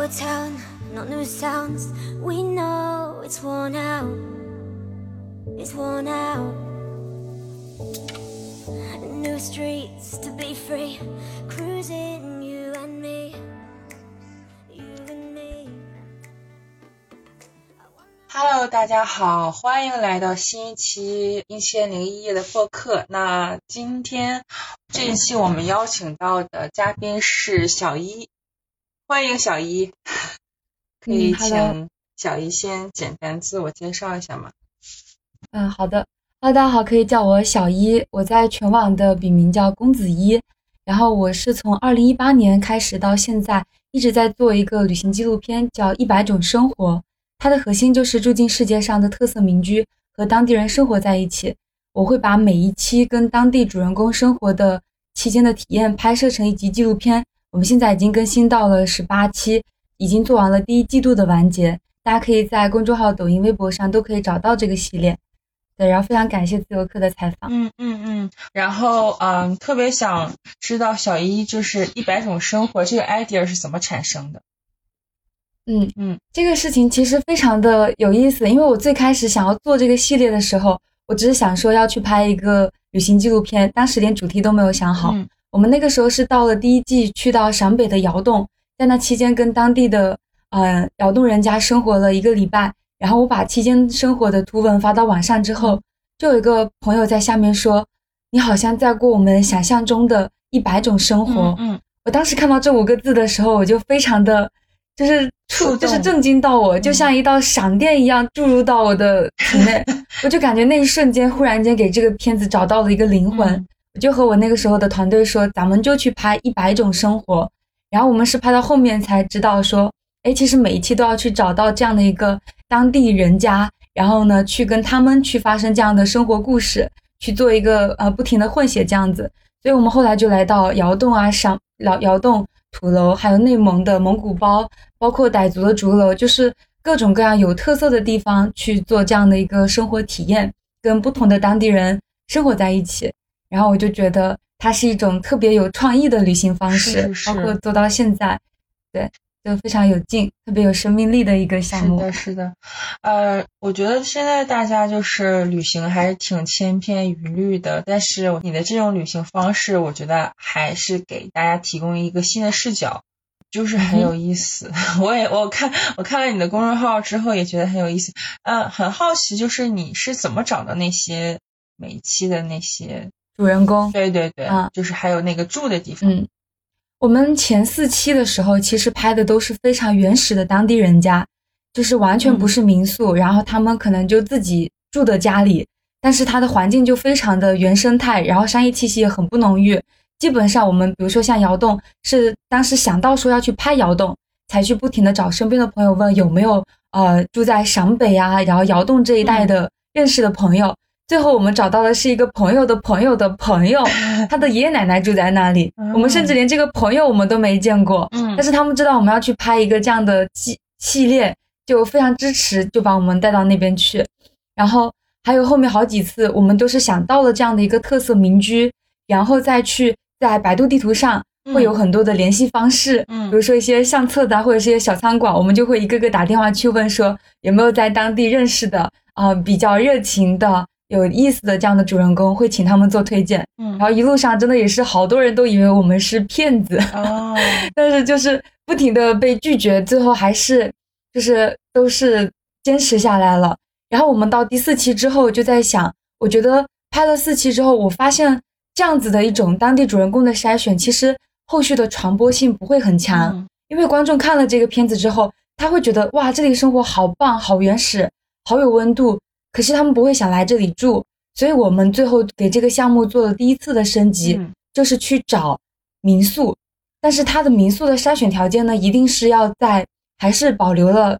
Old town, not new sounds. We know it's worn out. It's worn out. New streets to be free. Cruising, you and me. You and me. Hello，大家好，欢迎来到新一期一千零一夜的播客。那今天这一期我们邀请到的嘉宾是小一，欢迎小一，可以请小一先简单自我介绍一下吗？嗯，好的。Hello，大家好，可以叫我小一，我在全网的笔名叫公子一。然后我是从二零一八年开始到现在，一直在做一个旅行纪录片，叫《一百种生活》。它的核心就是住进世界上的特色民居，和当地人生活在一起。我会把每一期跟当地主人公生活的期间的体验拍摄成一集纪录片。我们现在已经更新到了十八期，已经做完了第一季度的完结。大家可以在公众号、抖音、微博上都可以找到这个系列。对，然后非常感谢自由课的采访。嗯嗯嗯，然后嗯，特别想知道小一就是一百种生活这个 idea 是怎么产生的？嗯嗯，这个事情其实非常的有意思，因为我最开始想要做这个系列的时候，我只是想说要去拍一个旅行纪录片，当时连主题都没有想好。嗯我们那个时候是到了第一季，去到陕北的窑洞，在那期间跟当地的呃窑洞人家生活了一个礼拜。然后我把期间生活的图文发到网上之后，就有一个朋友在下面说：“你好像在过我们想象中的一百种生活。嗯嗯我当时看到这五个字的时候，我就非常的，就是触就是震惊到我，就像一道闪电一样注入到我的体内。我就感觉那一瞬间，忽然间给这个片子找到了一个灵魂。嗯就和我那个时候的团队说，咱们就去拍一百种生活。然后我们是拍到后面才知道说，哎，其实每一期都要去找到这样的一个当地人家，然后呢，去跟他们去发生这样的生活故事，去做一个呃不停的混血这样子。所以我们后来就来到窑洞啊、上窑窑洞、土楼，还有内蒙的蒙古包，包括傣族的竹楼，就是各种各样有特色的地方去做这样的一个生活体验，跟不同的当地人生活在一起。然后我就觉得它是一种特别有创意的旅行方式，是是是包括做到现在，对，就非常有劲，特别有生命力的一个项目。是的，是的，呃，我觉得现在大家就是旅行还是挺千篇一律的，但是你的这种旅行方式，我觉得还是给大家提供一个新的视角，就是很有意思。我也我看我看了你的公众号之后，也觉得很有意思。嗯、很好奇，就是你是怎么找到那些每一期的那些？主人公，对对对，啊就是还有那个住的地方。嗯，我们前四期的时候，其实拍的都是非常原始的当地人家，就是完全不是民宿，然后他们可能就自己住的家里，但是它的环境就非常的原生态，然后商业气息也很不浓郁。基本上我们比如说像窑洞，是当时想到说要去拍窑洞，才去不停的找身边的朋友问有没有呃住在陕北啊，然后窑洞这一带的认识的朋友。最后我们找到的是一个朋友的朋友的朋友，他的爷爷奶奶住在那里。我们甚至连这个朋友我们都没见过，嗯但是他们知道我们要去拍一个这样的系系列，就非常支持，就把我们带到那边去。然后还有后面好几次，我们都是想到了这样的一个特色民居，然后再去在百度地图上会有很多的联系方式，嗯比如说一些相册的啊或者是一些小餐馆，我们就会一个个打电话去问说有没有在当地认识的啊、呃比较热情的。有意思的这样的主人公会请他们做推荐，嗯。然后一路上真的也是好多人都以为我们是骗子，哦，但是就是不停的被拒绝，最后还是就是都是坚持下来了。然后我们到第四期之后就在想，我觉得拍了四期之后，我发现这样子的一种当地主人公的筛选，其实后续的传播性不会很强，嗯。因为观众看了这个片子之后，他会觉得哇，这里生活好棒，好原始，好有温度，可是他们不会想来这里住。所以我们最后给这个项目做了第一次的升级，嗯就是去找民宿，但是它的民宿的筛选条件呢，一定是要在还是保留了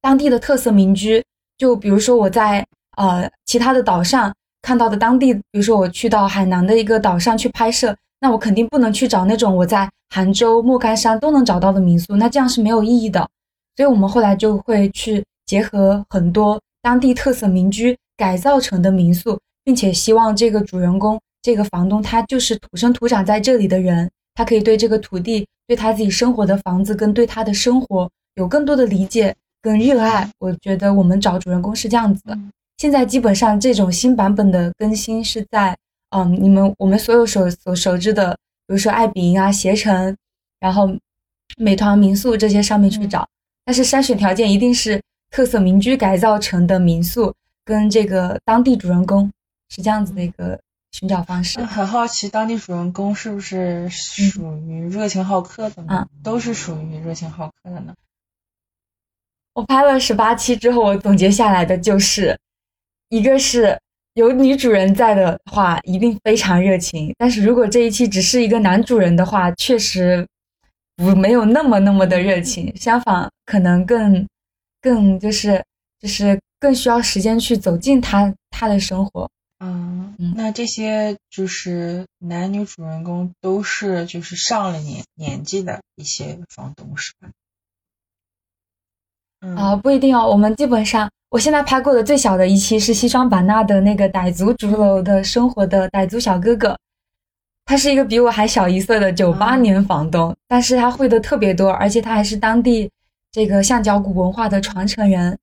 当地的特色民居。就比如说我在呃其他的岛上看到的当地，比如说我去到海南的一个岛上去拍摄，那我肯定不能去找那种我在杭州、莫干山都能找到的民宿，那这样是没有意义的。所以我们后来就会去结合很多当地特色民居改造成的民宿，并且希望这个主人公、这个房东他就是土生土长在这里的人，他可以对这个土地、对他自己生活的房子跟对他的生活有更多的理解跟热爱。我觉得我们找主人公是这样子的。现在基本上这种新版本的更新是在，嗯，你们我们所有所所熟知的，比如说爱彼迎啊、携程，然后美团民宿这些上面去找，但是筛选条件一定是特色民居改造成的民宿，跟这个当地主人公是这样子的一个寻找方式。很好奇，当地主人公是不是属于热情好客的呢？都是属于热情好客的呢？我拍了十八期之后，我总结下来的就是。一个是有女主人在的话，一定非常热情。但是如果这一期只是一个男主人的话，确实不没有那么那么的热情。相反，可能更更就是就是更需要时间去走进他他的生活。嗯，那这些就是男女主人公都是就是上了年年纪的一些房东，是吧？啊，不一定哦。我们基本上。我现在拍过的最小的一期是西双版纳的那个傣族竹楼的生活的傣族小哥哥，他是一个比我还小一岁的九八年房东，但是他会的特别多，而且他还是当地这个象脚鼓文化的传承人，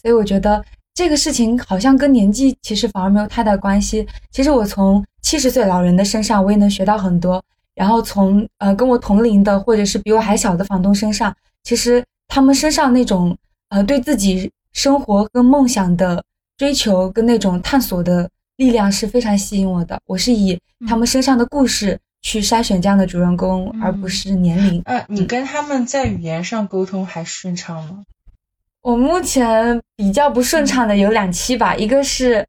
所以我觉得这个事情好像跟年纪其实反而没有太大关系。其实我从七十岁老人的身上我也能学到很多，然后从呃跟我同龄的或者是比我还小的房东身上，其实他们身上那种呃对自己。生活跟梦想的追求跟那种探索的力量是非常吸引我的。我是以他们身上的故事去筛选这样的主人公，而不是年龄。呃，你跟他们在语言上沟通还顺畅吗？我目前比较不顺畅的有两期吧，一个是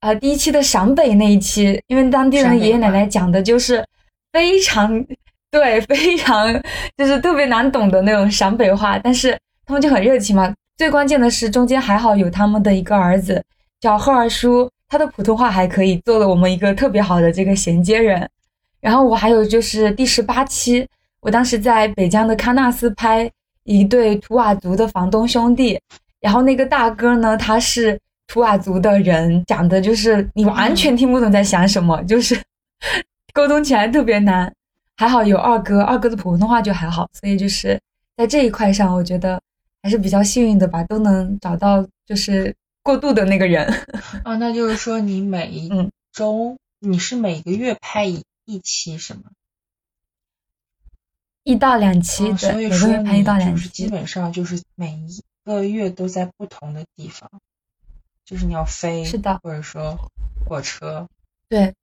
呃第一期的陕北那一期，因为当地人爷爷奶奶讲的就是非常对，非常就是特别难懂的那种陕北话，但是他们就很热情嘛。最关键的是，中间还好有他们的一个儿子叫贺二叔，他的普通话还可以，做了我们一个特别好的这个衔接人。然后我还有就是第十八期，我当时在北疆的喀纳斯拍一对图瓦族的房东兄弟，然后那个大哥呢，他是图瓦族的人，讲的就是你完全听不懂在想什么，就是 沟通起来特别难。还好有二哥，二哥的普通话就还好，所以就是在这一块上，我觉得。还是比较幸运的吧，都能找到就是过渡的那个人。啊，那就是说你每一周，你是每个月拍一一期是吗？一到两期，所以说拍一到两期，基本上就是每一个月都在不同的地方，就是你要飞，是的，或者说火车，对。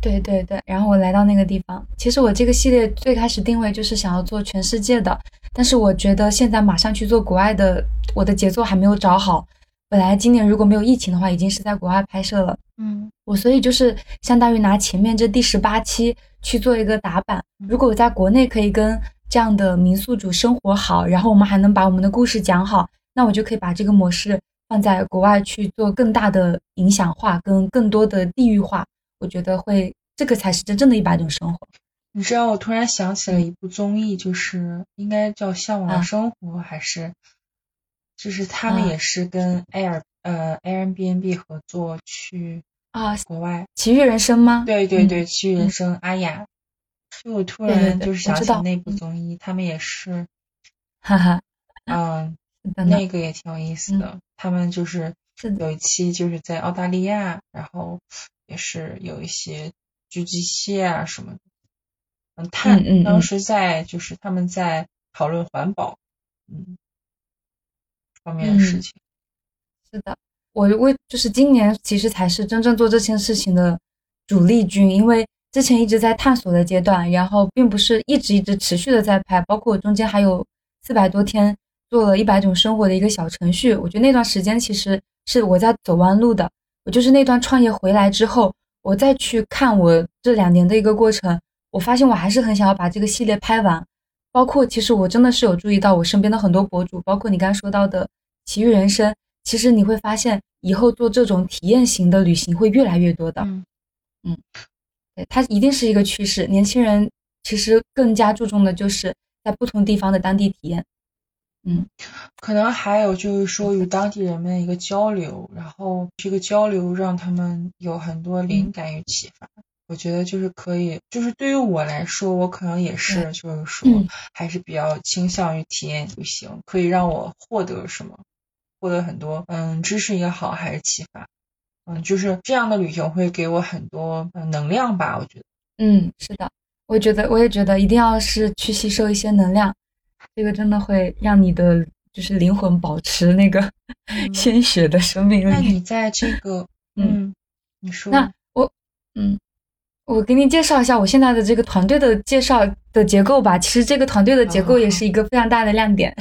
对对对，然后我来到那个地方。其实我这个系列最开始定位就是想要做全世界的，但是我觉得现在马上去做国外的，我的节奏还没有找好。本来今年如果没有疫情的话，已经是在国外拍摄了。嗯，我所以就是相当于拿前面这第十八期去做一个打板。如果我在国内可以跟这样的民宿主生活好，然后我们还能把我们的故事讲好，那我就可以把这个模式放在国外去做更大的影响化跟更多的地域化。我觉得会，这个才是真正的一百种生活。你知道，我突然想起了一部综艺，就是应该叫《向往的生活》，还是就是他们也是跟 Air 呃 Airbnb 合作去啊国外奇遇人生吗？对对对，奇遇人生阿雅。就我突然就是想起那部综艺，他们也是，哈哈，嗯，那个也挺有意思的。他们就是有一期就是在澳大利亚，然后。也是有一些狙击蟹啊什么的，嗯，碳当时在就是他们在讨论环保，嗯，方面的事情。是的，我为就是今年其实才是真正做这件事情的主力军，因为之前一直在探索的阶段，然后并不是一直一直持续的在拍，包括我中间还有四百多天做了一百种生活的一个小程序，我觉得那段时间其实是我在走弯路的。我就是那段创业回来之后，我再去看我这两年的一个过程，我发现我还是很想要把这个系列拍完。包括其实我真的是有注意到我身边的很多博主，包括你刚刚说到的奇遇人生，其实你会发现以后做这种体验型的旅行会越来越多的。嗯嗯，对，它一定是一个趋势。年轻人其实更加注重的就是在不同地方的当地体验。嗯，可能还有就是说与当地人们一个交流，然后这个交流让他们有很多灵感与启发。我觉得就是可以，就是对于我来说，我可能也是，就是说嗯还是比较倾向于体验旅行，可以让我获得什么，获得很多，嗯，知识也好，还是启发，嗯，就是这样的旅行会给我很多嗯能量吧，我觉得。嗯，是的，我觉得我也觉得一定要是去吸收一些能量，这个真的会让你的就是灵魂保持那个嗯 鲜血的生命力。那你在这个，嗯嗯，你说，那我，嗯，我给你介绍一下我现在的这个团队的介绍的结构吧。其实这个团队的结构也是一个非常大的亮点，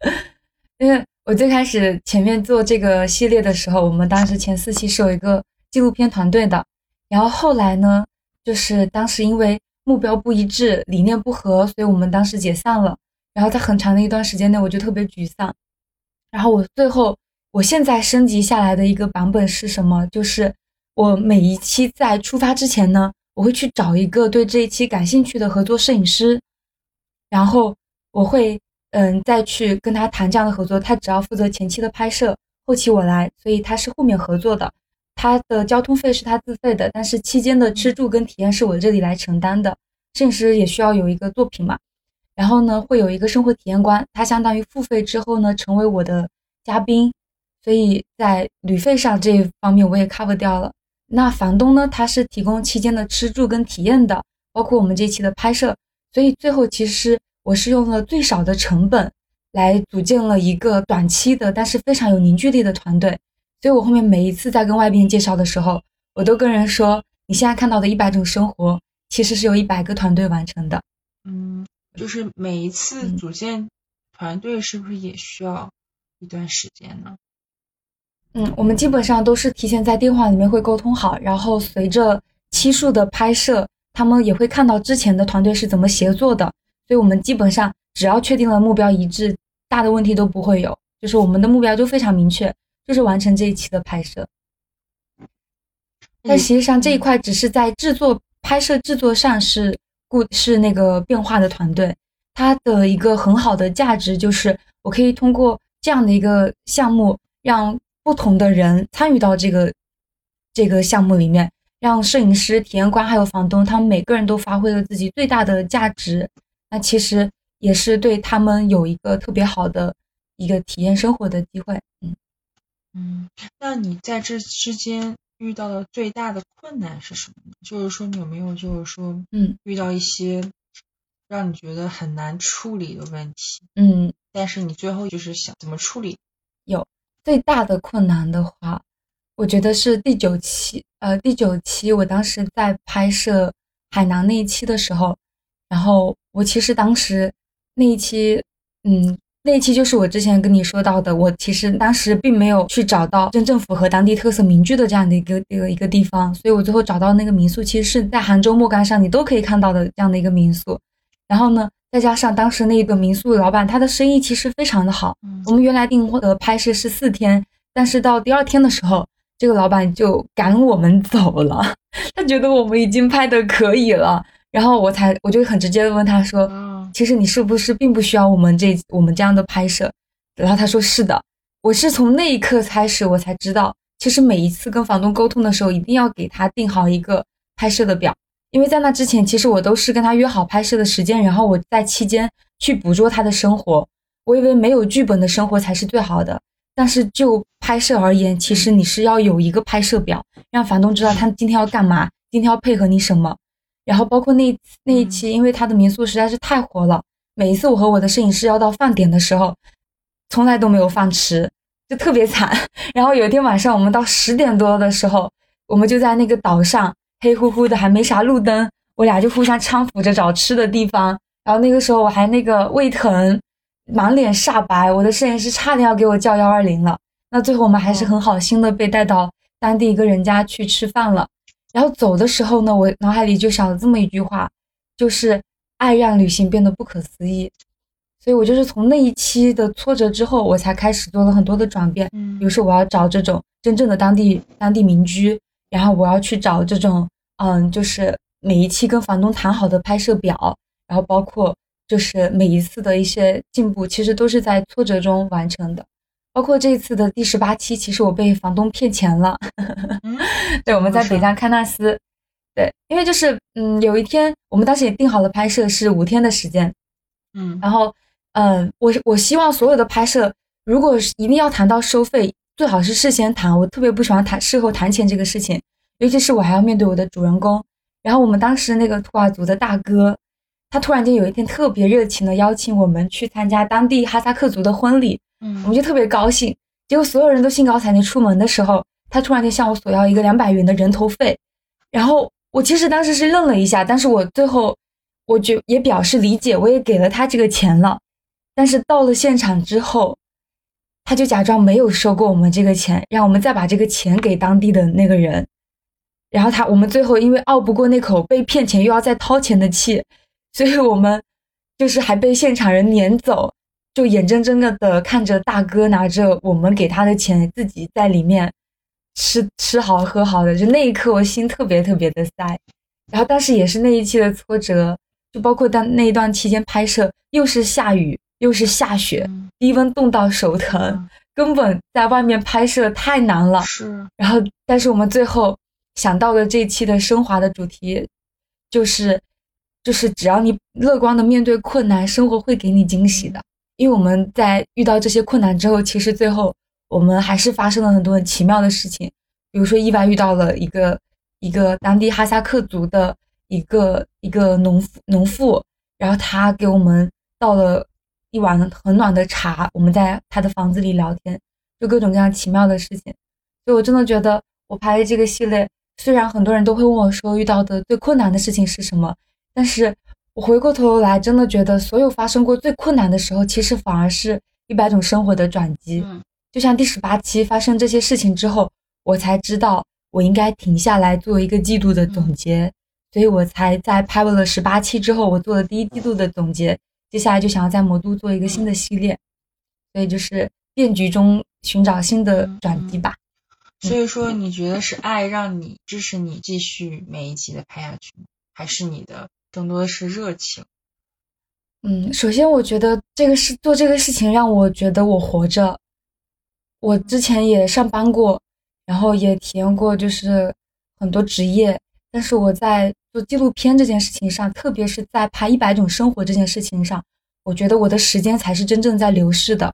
因为我最开始前面做这个系列的时候，我们当时前四期是有一个纪录片团队的，然后后来呢，就是当时因为目标不一致、理念不合，所以我们当时解散了。然后在很长的一段时间内，我就特别沮丧。然后我最后，我现在升级下来的一个版本是什么？就是我每一期在出发之前呢，我会去找一个对这一期感兴趣的合作摄影师，然后我会嗯再去跟他谈这样的合作。他只要负责前期的拍摄，后期我来，所以他是后面合作的。他的交通费是他自费的，但是期间的吃住跟体验是我这里来承担的。摄影师也需要有一个作品嘛，然后呢会有一个生活体验官，他相当于付费之后呢成为我的嘉宾，所以在旅费上这一方面我也 cover 掉了。那房东呢，他是提供期间的吃住跟体验的，包括我们这期的拍摄，所以最后其实我是用了最少的成本来组建了一个短期的，但是非常有凝聚力的团队。所以我后面每一次在跟外边介绍的时候，我都跟人说，你现在看到的一百种生活，其实是由一百个团队完成的。嗯，就是每一次嗯组建团队是不是也需要一段时间呢？嗯，我们基本上都是提前在电话里面会沟通好，然后随着期数的拍摄，他们也会看到之前的团队是怎么协作的，所以我们基本上只要确定了目标一致，大的问题都不会有，就是我们的目标就非常明确，就是完成这一期的拍摄。但实际上这一块只是在制作、拍摄制作上是固是那个变化的团队，它的一个很好的价值就是我可以通过这样的一个项目，让不同的人参与到这个这个项目里面，让摄影师、体验官还有房东，他们每个人都发挥了自己最大的价值。那其实也是对他们有一个特别好的一个体验生活的机会。嗯。嗯，那你在这之间遇到的最大的困难是什么呢？就是说你有没有就是说嗯遇到一些让你觉得很难处理的问题，嗯，但是你最后就是想怎么处理？最大的困难的话，我觉得是第九期。呃，第九期我当时在拍摄海南那一期的时候，然后我其实当时那一期，嗯，那一期就是我之前跟你说到的，我其实当时并没有去找到真正符合当地特色民居的这样的一个一个一个地方，所以我最后找到那个民宿，其实是在杭州莫干山你都可以看到的这样的一个民宿。然后呢，再加上当时那个民宿老板他的生意其实非常的好，嗯我们原来订的拍摄是四天，但是到第二天的时候，这个老板就赶我们走了，他觉得我们已经拍的可以了，然后我才我就很直接的问他说，啊，其实你是不是并不需要我们这我们这样的拍摄？然后他说是的，我是从那一刻开始我才知道，其实每一次跟房东沟通的时候，一定要给他定好一个拍摄的表，因为在那之前，其实我都是跟他约好拍摄的时间，然后我在期间去捕捉他的生活。我以为没有剧本的生活才是最好的，但是就拍摄而言，其实你是要有一个拍摄表，让房东知道他今天要干嘛，今天要配合你什么。然后包括那那一期，因为他的民宿实在是太火了，每一次我和我的摄影师要到饭点的时候，从来都没有饭吃，就特别惨。然后有一天晚上，我们到十点多的时候，我们就在那个岛上黑乎乎的，还没啥路灯，我俩就互相搀扶着找吃的地方。然后那个时候我还那个胃疼，满脸煞白，我的摄影师差点要给我叫幺二零了。那最后我们还是很好心的被带到当地一个人家去吃饭了。然后走的时候呢，我脑海里就想了这么一句话，就是爱让旅行变得不可思议。所以我就是从那一期的挫折之后，我才开始做了很多的转变。嗯比如说我要找这种真正的当地当地民居，然后我要去找这种嗯，就是每一期跟房东谈好的拍摄表，然后包括就是每一次的一些进步，其实都是在挫折中完成的。包括这一次的第十八期，其实我被房东骗钱了。嗯 对，我们在北疆喀纳斯，对，因为就是嗯，有一天我们当时也定好了拍摄是五天的时间，嗯然后嗯，我我希望所有的拍摄，如果是一定要谈到收费，最好是事先谈。我特别不喜欢谈事后谈钱这个事情，尤其是我还要面对我的主人公。然后我们当时那个土瓦族的大哥，他突然间有一天特别热情的邀请我们去参加当地哈萨克族的婚礼，嗯我们嗯就特别高兴。结果所有人都兴高采烈出门的时候，他突然间向我索要一个两百元的人头费，然后我其实当时是愣了一下，但是我最后我就也表示理解，我也给了他这个钱了。但是到了现场之后，他就假装没有收过我们这个钱，让我们再把这个钱给当地的那个人。然后他我们最后因为拗不过那口被骗钱又要再掏钱的气，所以我们就是还被现场人撵走，就眼睁睁的的看着大哥拿着我们给他的钱，自己在里面吃吃好喝好的，就那一刻我心特别特别的塞。然后当时也是那一期的挫折，就包括当那一段期间拍摄，又是下雨又是下雪，嗯低温冻到手疼，嗯根本在外面拍摄太难了。是然后，但是我们最后想到的这一期的升华的主题，就是就是只要你乐观的面对困难，生活会给你惊喜的。因为我们在遇到这些困难之后，其实最后我们还是发生了很多很奇妙的事情，比如说意外遇到了一个一个当地哈萨克族的一个一个农妇农妇，然后他给我们到了一碗很暖的茶，我们在他的房子里聊天，就各种各样奇妙的事情。所以我真的觉得我拍这个系列，虽然很多人都会问我说遇到的最困难的事情是什么，但是我回过头来真的觉得，所有发生过最困难的时候，其实反而是一百种生活的转机。嗯就像第十八期发生这些事情之后，我才知道我应该停下来做一个季度的总结，所以我才在拍完了十八期之后，我做了第一季度的总结，接下来就想要在魔都做一个新的系列，所以就是变局中寻找新的转机吧。所以说，你觉得是爱让你支持你继续每一集的拍下去吗？还是你的更多的是热情？嗯，首先我觉得这个事做这个事情让我觉得我活着。我之前也上班过，然后也体验过就是很多职业，但是我在做纪录片这件事情上，特别是在拍一百种生活这件事情上，我觉得我的时间才是真正在流逝的。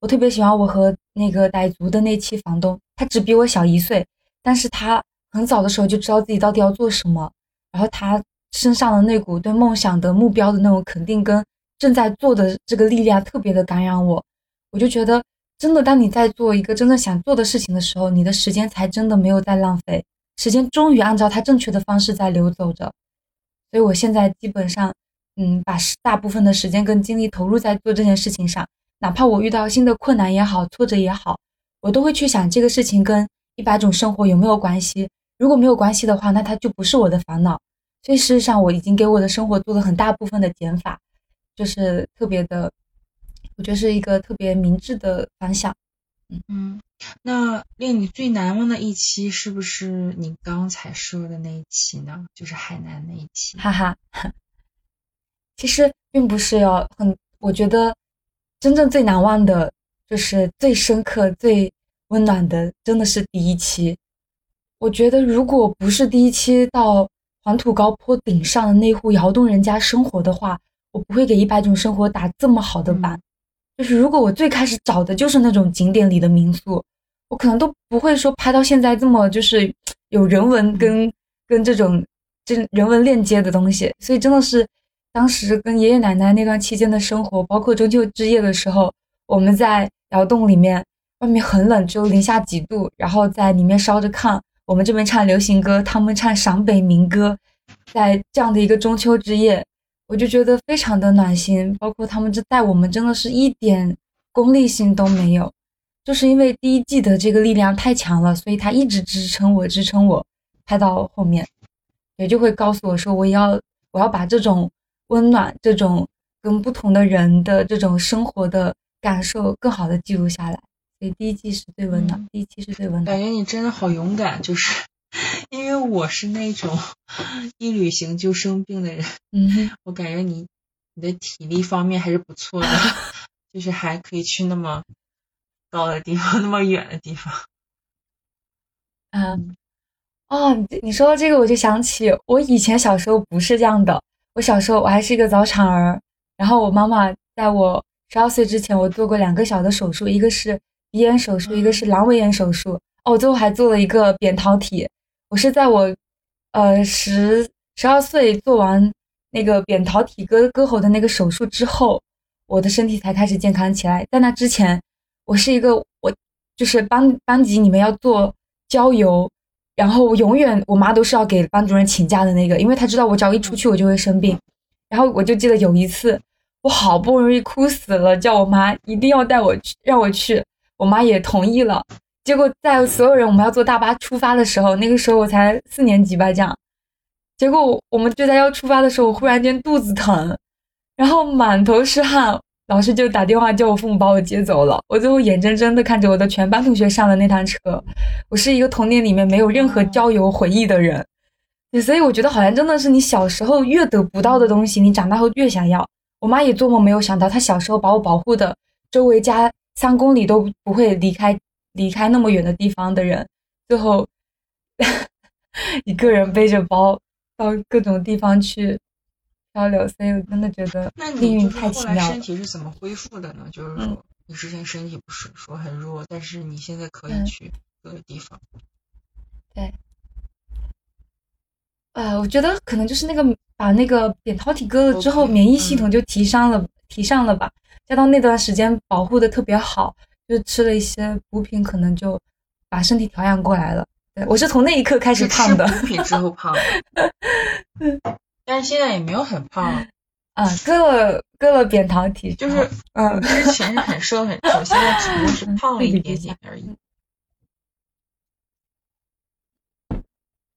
我特别喜欢我和那个傣族的那期房东，他只比我小一岁，但是他很早的时候就知道自己到底要做什么，然后他身上的那股对梦想的目标的那种肯定跟正在做的这个力量特别的感染我，我就觉得真的，当你在做一个真正想做的事情的时候，你的时间才真的没有在浪费，时间终于按照它正确的方式在流走着。所以我现在基本上，嗯，把大部分的时间跟精力投入在做这件事情上，哪怕我遇到新的困难也好，挫折也好，我都会去想这个事情跟一百种生活有没有关系。如果没有关系的话，那它就不是我的烦恼。所以事实上，我已经给我的生活做了很大部分的减法，就是特别的，我觉得是一个特别明智的方向。嗯，那令你最难忘的一期是不是你刚才说的那一期呢？就是海南那一期。哈哈，其实并不是哟，很，我觉得真正最难忘的，就是最深刻、最温暖的，真的是第一期。我觉得如果不是第一期到黄土高坡顶上的那户窑洞人家生活的话，我不会给一百种生活打这么好的板。就是如果我最开始找的就是那种景点里的民宿，我可能都不会说拍到现在这么就是有人文跟跟这种这人文链接的东西。所以真的是当时跟爷爷奶奶那段期间的生活，包括中秋之夜的时候，我们在窑洞里面，外面很冷，只有零下几度，然后在里面烧着炕，我们这边唱流行歌，他们唱陕北民歌，在这样的一个中秋之夜。我就觉得非常的暖心，包括他们这带我们真的是一点功利心都没有，就是因为第一季的这个力量太强了，所以他一直支撑我，支撑我拍到后面，也就会告诉我说，我要我要把这种温暖，这种跟不同的人的这种生活的感受更好的记录下来。所以第一季是最温暖，嗯第一期是最温暖感。觉你真的好勇敢，就是因为我是那种 一旅行就生病的人，嗯，我感觉你你的体力方面还是不错的，就是还可以去那么高的地方，那么远的地方。嗯，哦，你你说到这个，我就想起我以前小时候不是这样的。我小时候我还是一个早产儿，然后我妈妈在我十二岁之前，我做过两个小的手术，一个是鼻炎手术，一个是阑尾炎手术。哦，我最后还做了一个扁桃体。我是在我呃十十二岁做完那个扁桃体割割喉的那个手术之后，我的身体才开始健康起来。在那之前，我是一个我就是班班级里面要做郊游。然后我永远我妈都是要给班主任请假的那个，因为她知道我只要一出去我就会生病。然后我就记得有一次，我好不容易哭死了，叫我妈一定要带我去，让我去，我妈也同意了。结果在所有人我们要坐大巴出发的时候，那个时候我才四年级吧，这样。结果我们就在要出发的时候，我忽然间肚子疼，然后满头是汗。老师就打电话叫我父母把我接走了，我最后眼睁睁的看着我的全班同学上了那趟车。我是一个童年里面没有任何郊游回忆的人，所以我觉得好像真的是你小时候越得不到的东西，你长大后越想要。我妈也做梦没有想到，她小时候把我保护的周围家三公里都不会离开离开那么远的地方的人，最后 一个人背着包到各种地方去。漂流，所以我真的觉得命运太奇妙了。身体是怎么恢复的呢？就是说，你之前身体不是说很弱，但是你现在可以去各个地方。对。呃，我觉得可能就是那个把那个扁桃体割了之后，免疫系统就提上了，提上了吧。加到那段时间保护的特别好，就吃了一些补品，可能就把身体调养过来了。对我是从那一刻开始胖的。补品之后胖。但是现在也没有很胖，啊，割了割了扁桃体，就是嗯，之前是很瘦很瘦，现在只不过是胖了一点点而已。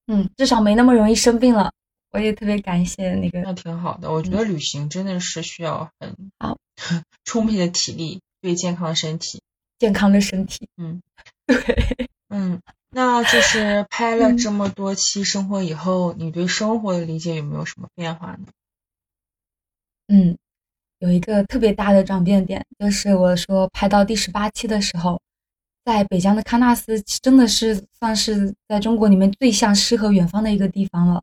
嗯，至少没那么容易生病了。我也特别感谢那个。那挺好的，我觉得旅行真的是需要很好 充沛的体力，对健康的身体，健康的身体，嗯，对，嗯。那就是拍了这么多期生活以后，你对生活的理解有没有什么变化呢？嗯，有一个特别大的转变点，就是我说拍到第十八期的时候，在北疆的喀纳斯真的是算是在中国里面最像诗和远方的一个地方了。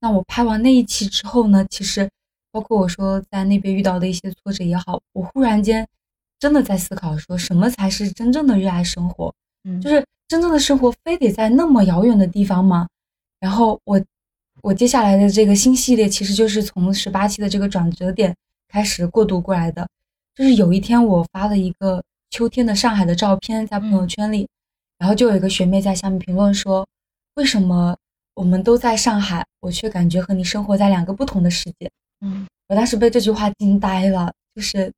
那我拍完那一期之后呢，其实包括我说在那边遇到的一些挫折也好，我忽然间真的在思考，说什么才是真正的热爱生活？嗯，就是。真正的生活非得在那么遥远的地方吗？然后我，我接下来的这个新系列其实就是从十八期的这个转折点开始过渡过来的。就是有一天我发了一个秋天的上海的照片在朋友圈里，然后就有一个学妹在下面评论说：“为什么我们都在上海，我却感觉和你生活在两个不同的世界？”嗯，我当时被这句话惊呆了，就是，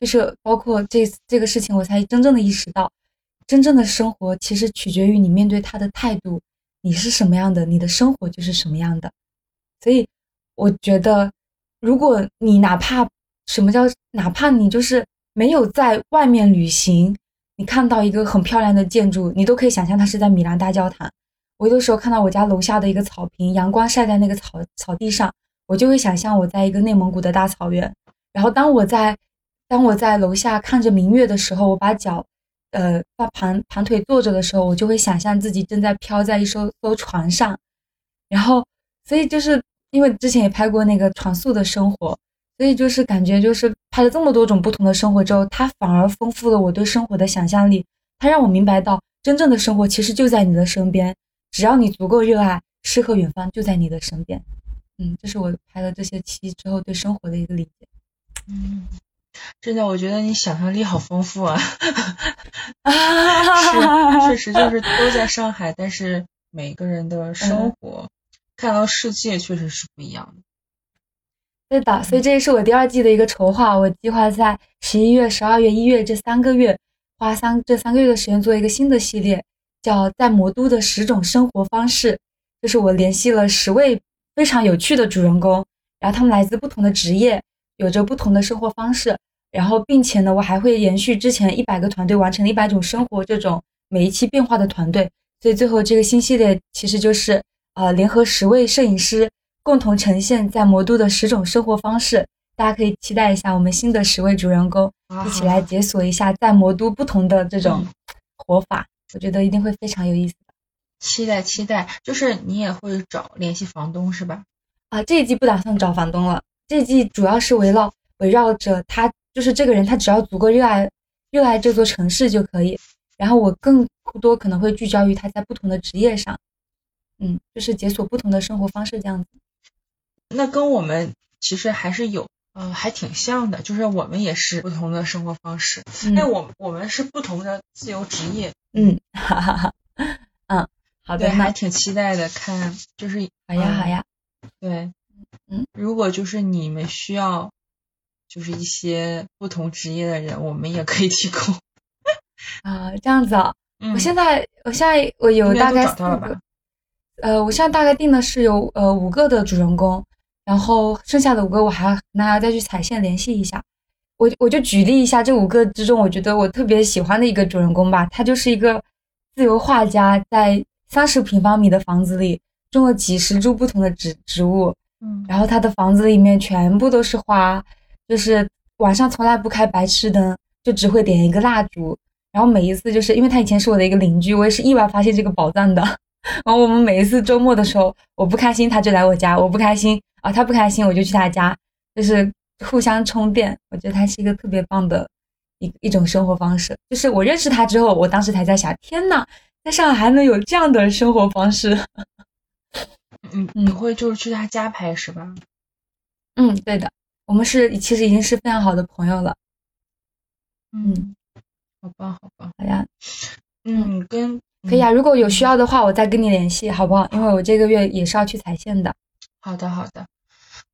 就是包括这这个事情，我才真正的意识到。真正的生活其实取决于你面对他的态度，你是什么样的，你的生活就是什么样的。所以我觉得，如果你哪怕什么叫哪怕你就是没有在外面旅行，你看到一个很漂亮的建筑，你都可以想象它是在米兰大教堂。我有的时候看到我家楼下的一个草坪，阳光晒在那个草草地上，我就会想象我在一个内蒙古的大草原。然后当我在当我在楼下看着明月的时候，我把脚。呃，把盘盘腿坐着的时候，我就会想象自己正在飘在一艘艘船上，然后，所以就是因为之前也拍过那个船速的生活，所以就是感觉就是拍了这么多种不同的生活之后，它反而丰富了我对生活的想象力，它让我明白到真正的生活其实就在你的身边，只要你足够热爱，诗和远方就在你的身边。嗯，这是我拍了这些期之后对生活的一个理解。嗯。真的，我觉得你想象力好丰富啊！是，确实就是 都在上海，但是每个人的生活、看到世界确实是不一样的。对的，所以这也是我第二季的一个筹划。我计划在十一月、十二月、一月这三个月，花三这三个月的时间做一个新的系列，叫《在魔都的十种生活方式》。就是我联系了十位非常有趣的主人公，然后他们来自不同的职业，有着不同的生活方式。然后，并且呢，我还会延续之前一百个团队完成的一百种生活这种每一期变化的团队，所以最后这个新系列其实就是呃，联合十位摄影师共同呈现在魔都的十种生活方式，大家可以期待一下我们新的十位主人公一起来解锁一下在魔都不同的这种活法，我觉得一定会非常有意思的。期待期待，就是你也会找联系房东是吧？啊，这一季不打算找房东了，这一季主要是围绕围绕着他，就是这个人，他只要足够热爱热爱这座城市就可以。然后我更多可能会聚焦于他在不同的职业上，嗯，就是解锁不同的生活方式这样子。那跟我们其实还是有，呃，还挺像的，就是我们也是不同的生活方式。嗯那我我们是不同的自由职业，嗯，哈哈哈，嗯，好的，还挺期待的。看就是好呀嗯好呀，对，嗯，如果就是你们需要，就是一些不同职业的人，我们也可以提供。啊，这样子啊，嗯，我现在我现在我有大概四个，呃，我现在大概定的是有呃五个的主人公，然后剩下的五个我还要那还要再去踩线联系一下。我我就举例一下这五个之中，我觉得我特别喜欢的一个主人公吧，他就是一个自由画家，在三十平方米的房子里种了几十株不同的植植物，嗯然后他的房子里面全部都是花，就是晚上从来不开白炽灯，就只会点一个蜡烛。然后每一次就是因为他以前是我的一个邻居，我也是意外发现这个宝藏的。然后我们每一次周末的时候，我不开心他就来我家，我不开心啊他不开心我就去他家，就是互相充电。我觉得他是一个特别棒的一一种生活方式。就是我认识他之后，我当时才在想，天呐，在上海还能有这样的生活方式。嗯，你会就是去他家拍是吧？嗯，对的，我们是其实已经是非常好的朋友了。嗯，好吧，好吧，好呀，嗯，跟可以啊，如果有需要的话，我再跟你联系，好不好？因为我这个月也是要去踩线的。好的，好的。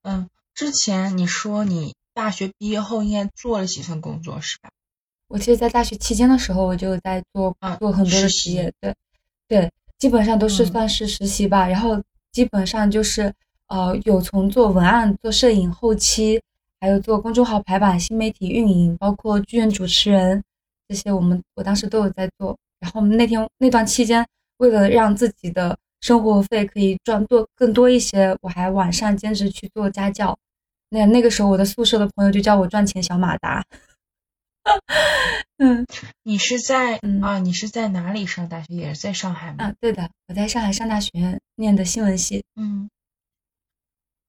嗯，之前你说你大学毕业后应该做了几份工作是吧？我其实，在大学期间的时候，我就在做啊做很多的实习对对，基本上都是嗯算是实习吧。然后基本上就是呃，有从做文案、做摄影、后期，还有做公众号排版、新媒体运营，包括剧院主持人这些，我们我当时都有在做。然后那天那段期间，为了让自己的生活费可以赚多更多一些，我还晚上兼职去做家教。那那个时候，我的宿舍的朋友就叫我赚钱小马达。嗯你是在、嗯啊？你是在哪里上大学？也是在上海吗？啊，对的，我在上海上大学念的新闻系。嗯。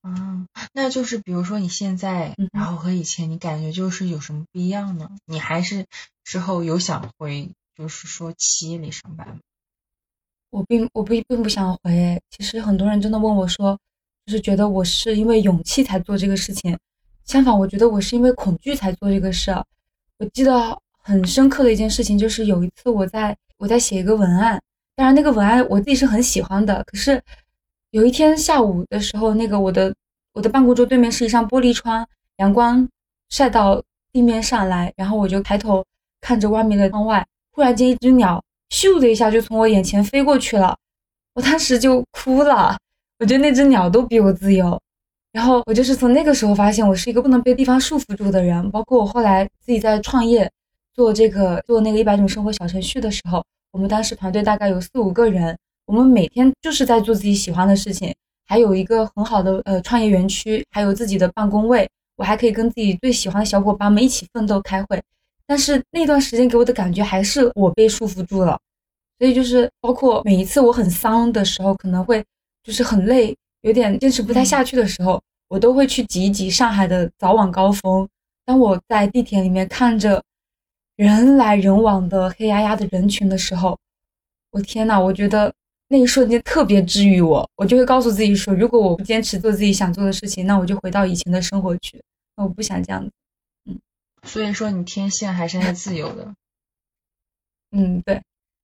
啊，那就是比如说你现在，嗯然后和以前，你感觉就是有什么不一样呢？你还是之后有想回，就是说企业里上班吗？我并我并并不想回，其实很多人真的问我说，就是觉得我是因为勇气才做这个事情，相反，我觉得我是因为恐惧才做这个事。我记得很深刻的一件事情，就是有一次我在我在写一个文案，当然那个文案我自己是很喜欢的，可是有一天下午的时候，那个我的我的办公桌对面是一扇玻璃窗，阳光晒到地面上来，然后我就抬头看着外面的窗外，忽然间一只鸟咻的一下就从我眼前飞过去了，我当时就哭了，我觉得那只鸟都比我自由。然后我就是从那个时候发现，我是一个不能被地方束缚住的人。包括我后来自己在创业，做这个做那个一百种生活小程序的时候，我们当时团队大概有四五个人，我们每天就是在做自己喜欢的事情，还有一个很好的呃创业园区，还有自己的办公位，我还可以跟自己最喜欢的小伙伴们一起奋斗开会。但是那段时间给我的感觉还是我被束缚住了，所以就是包括每一次我很丧的时候，可能会就是很累，有点坚持不太下去的时候，我都会去挤一挤上海的早晚高峰。当我在地铁里面看着人来人往的黑压压的人群的时候，我天呐，我觉得那一瞬间特别治愈我。我就会告诉自己说，如果我不坚持做自己想做的事情，那我就回到以前的生活去。那我不想这样子。嗯所以说你天性还是爱自由的。嗯，对，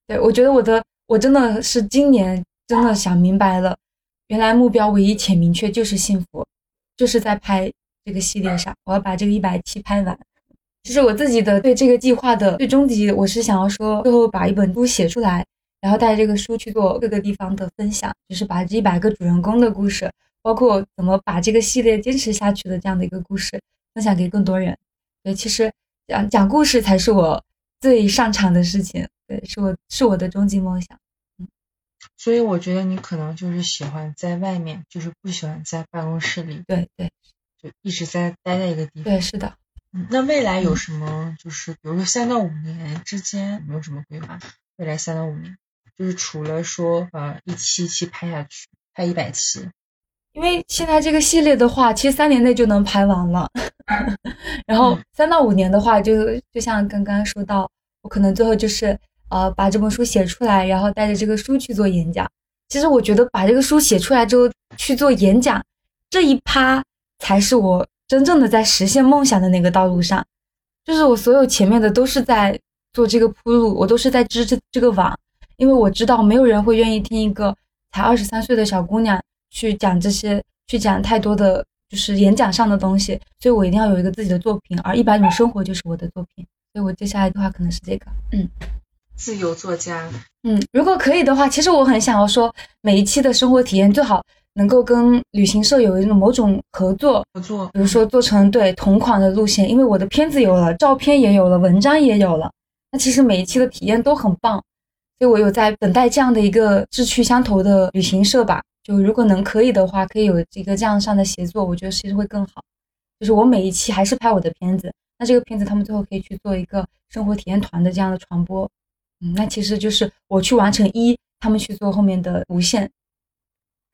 对，我觉得我的我真的是今年真的想明白了，原来目标唯一且明确就是幸福，就是在拍这个系列上，我要把这个一百期拍完。其实我自己的对这个计划的最终极，我是想要说，最后把一本书写出来，然后带这个书去做各个地方的分享，就是把这一百个主人公的故事，包括怎么把这个系列坚持下去的这样的一个故事，分享给更多人。对，其实讲讲故事才是我最擅长的事情，对，是我是我的终极梦想。嗯所以我觉得你可能就是喜欢在外面，就是不喜欢在办公室里，对对就一直在待在一个地方。对，是的。嗯，那未来有什么就是比如说三到五年之间有没有什么规划？未来三到五年，就是除了说呃一期一期拍下去，拍一百期，因为现在这个系列的话，其实三年内就能拍完了，然后三到五年的话，就就像刚刚说到，我可能最后就是呃把这本书写出来，然后带着这个书去做演讲。其实我觉得把这个书写出来之后去做演讲这一趴，才是我真正的在实现梦想的那个道路上。就是我所有前面的都是在做这个铺路，我都是在织这这个网，因为我知道没有人会愿意听一个才二十三岁的小姑娘去讲这些，去讲太多的就是演讲上的东西，所以我一定要有一个自己的作品，而一百种生活就是我的作品，所以我接下来的话可能是这个，嗯，自由作家，嗯，如果可以的话，其实我很想要说每一期的生活体验最好。能够跟旅行社有一种某种合作，合作，比如说做成对同款的路线，因为我的片子有了，照片也有了，文章也有了，那其实每一期的体验都很棒，所以我有在等待这样的一个志趣相投的旅行社吧。就如果能可以的话，可以有一个这样上的协作，我觉得其实会更好。就是我每一期还是拍我的片子，那这个片子他们最后可以去做一个生活体验团的这样的传播，嗯，那其实就是我去完成一，他们去做后面的无限。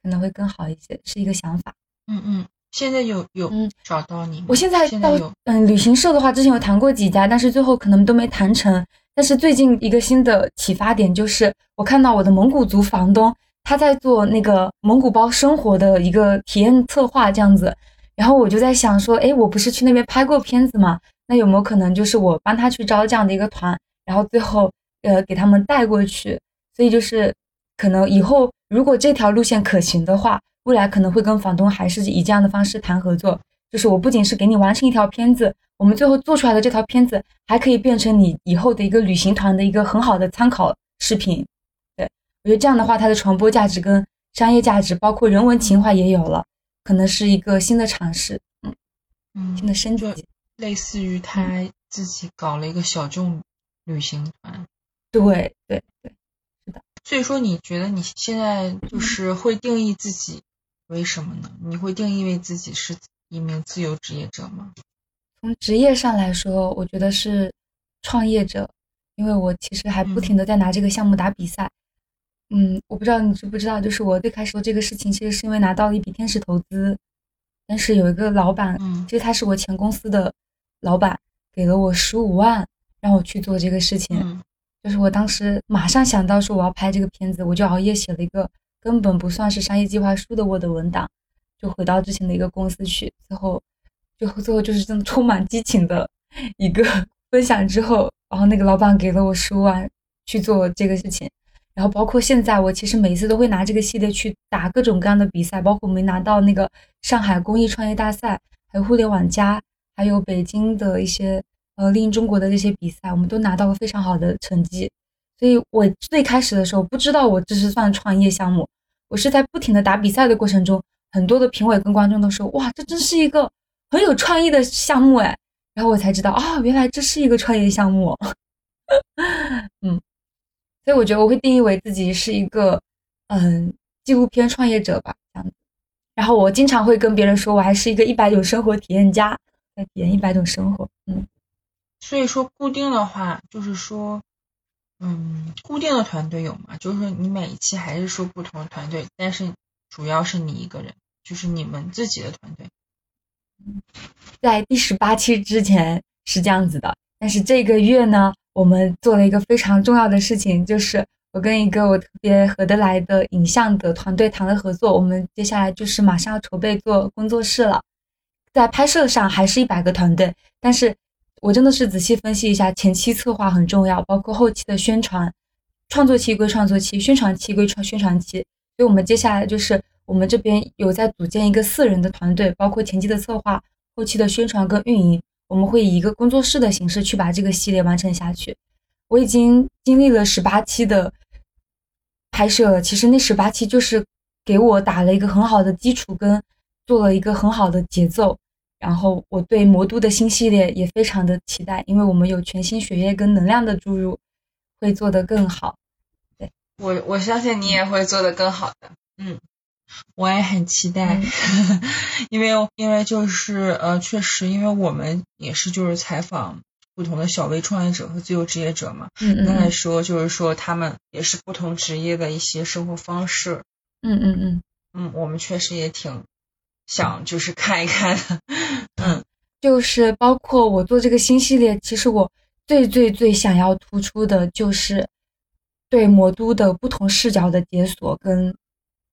可能会更好一些，是一个想法。嗯嗯，现在有有嗯找到你？我现在到嗯旅行社的话，之前有谈过几家，但是最后可能都没谈成。但是最近一个新的启发点就是，我看到我的蒙古族房东他在做那个蒙古包生活的一个体验策划这样子，然后我就在想说，哎，我不是去那边拍过片子吗？那有没有可能就是我帮他去招这样的一个团，然后最后呃给他们带过去？所以就是可能以后。如果这条路线可行的话，未来可能会跟房东还是以这样的方式谈合作。就是我不仅是给你完成一条片子，我们最后做出来的这条片子还可以变成你以后的一个旅行团的一个很好的参考视频。对我觉得这样的话，它的传播价值跟商业价值，包括人文情怀也有了，可能是一个新的尝试。嗯嗯，新的升级，类似于他自己搞了一个小众旅行团。对对对。是的所以说，你觉得你现在就是会定义自己为什么呢？你会定义为自己是一名自由职业者吗？从职业上来说，我觉得是创业者，因为我其实还不停的在拿这个项目打比赛。嗯，我不知道你知不知道，就是我最开始做这个事情，其实是因为拿到了一笔天使投资，但是有一个老板，其实他是我前公司的老板，给了我十五万让我去做这个事情。就是我当时马上想到说我要拍这个片子，我就熬夜写了一个根本不算是商业计划书的 Word 文档，就回到之前的一个公司去。最后，最后最后就是真的充满激情的一个分享之后，然后那个老板给了我十万去做这个事情。然后包括现在，我其实每次都会拿这个系列去打各种各样的比赛，包括我们拿到那个上海公益创业大赛，还有互联网加，还有北京的一些。呃，另中国的这些比赛，我们都拿到了非常好的成绩，所以我最开始的时候不知道我这是算创业项目，我是在不停的打比赛的过程中，很多的评委跟观众都说，哇，这真是一个很有创意的项目哎，然后我才知道啊，原来这是一个创业项目，嗯，所以我觉得我会定义为自己是一个嗯纪录片创业者吧，这样子，然后我经常会跟别人说，我还是一个一百种生活体验家，在体验一百种生活，嗯。所以说固定的话，就是说，嗯，固定的团队有吗？就是说你每一期还是说不同的团队，但是主要是你一个人，就是你们自己的团队。在第十八期之前是这样子的，但是这个月呢，我们做了一个非常重要的事情，就是我跟一个我特别合得来的影像的团队谈了合作，我们接下来就是马上要筹备做工作室了。在拍摄上还是一百个团队，但是。我真的是仔细分析一下，前期策划很重要，包括后期的宣传，创作期归创作期，宣传期归创宣传期。所以，我们接下来就是我们这边有在组建一个四人的团队，包括前期的策划、后期的宣传跟运营，我们会以一个工作室的形式去把这个系列完成下去。我已经经历了十八期的拍摄了，其实那十八期就是给我打了一个很好的基础，跟做了一个很好的节奏。然后我对魔都的新系列也非常的期待，因为我们有全新血液跟能量的注入，会做得更好。对我，我相信你也会做得更好的。嗯，我也很期待，因为因为就是呃，确实，因为我们也是就是采访不同的小微创业者和自由职业者嘛。嗯嗯刚才说就是说他们也是不同职业的一些生活方式。嗯嗯嗯，嗯，我们确实也挺想就是看一看的。嗯就是包括我做这个新系列，其实我最最最想要突出的就是对魔都的不同视角的解锁，跟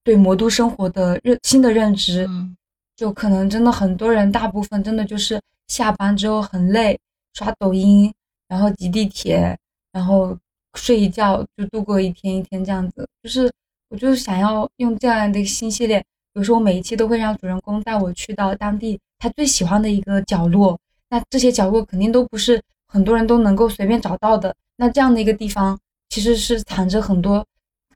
对魔都生活的认新的认知。嗯就可能真的很多人，大部分真的就是下班之后很累，刷抖音，然后挤地铁，然后睡一觉就度过一天一天这样子。就是我就是想要用这样的一个新系列，比如说我每一期都会让主人公带我去到当地他最喜欢的一个角落，那这些角落肯定都不是很多人都能够随便找到的。那这样的一个地方，其实是藏着很多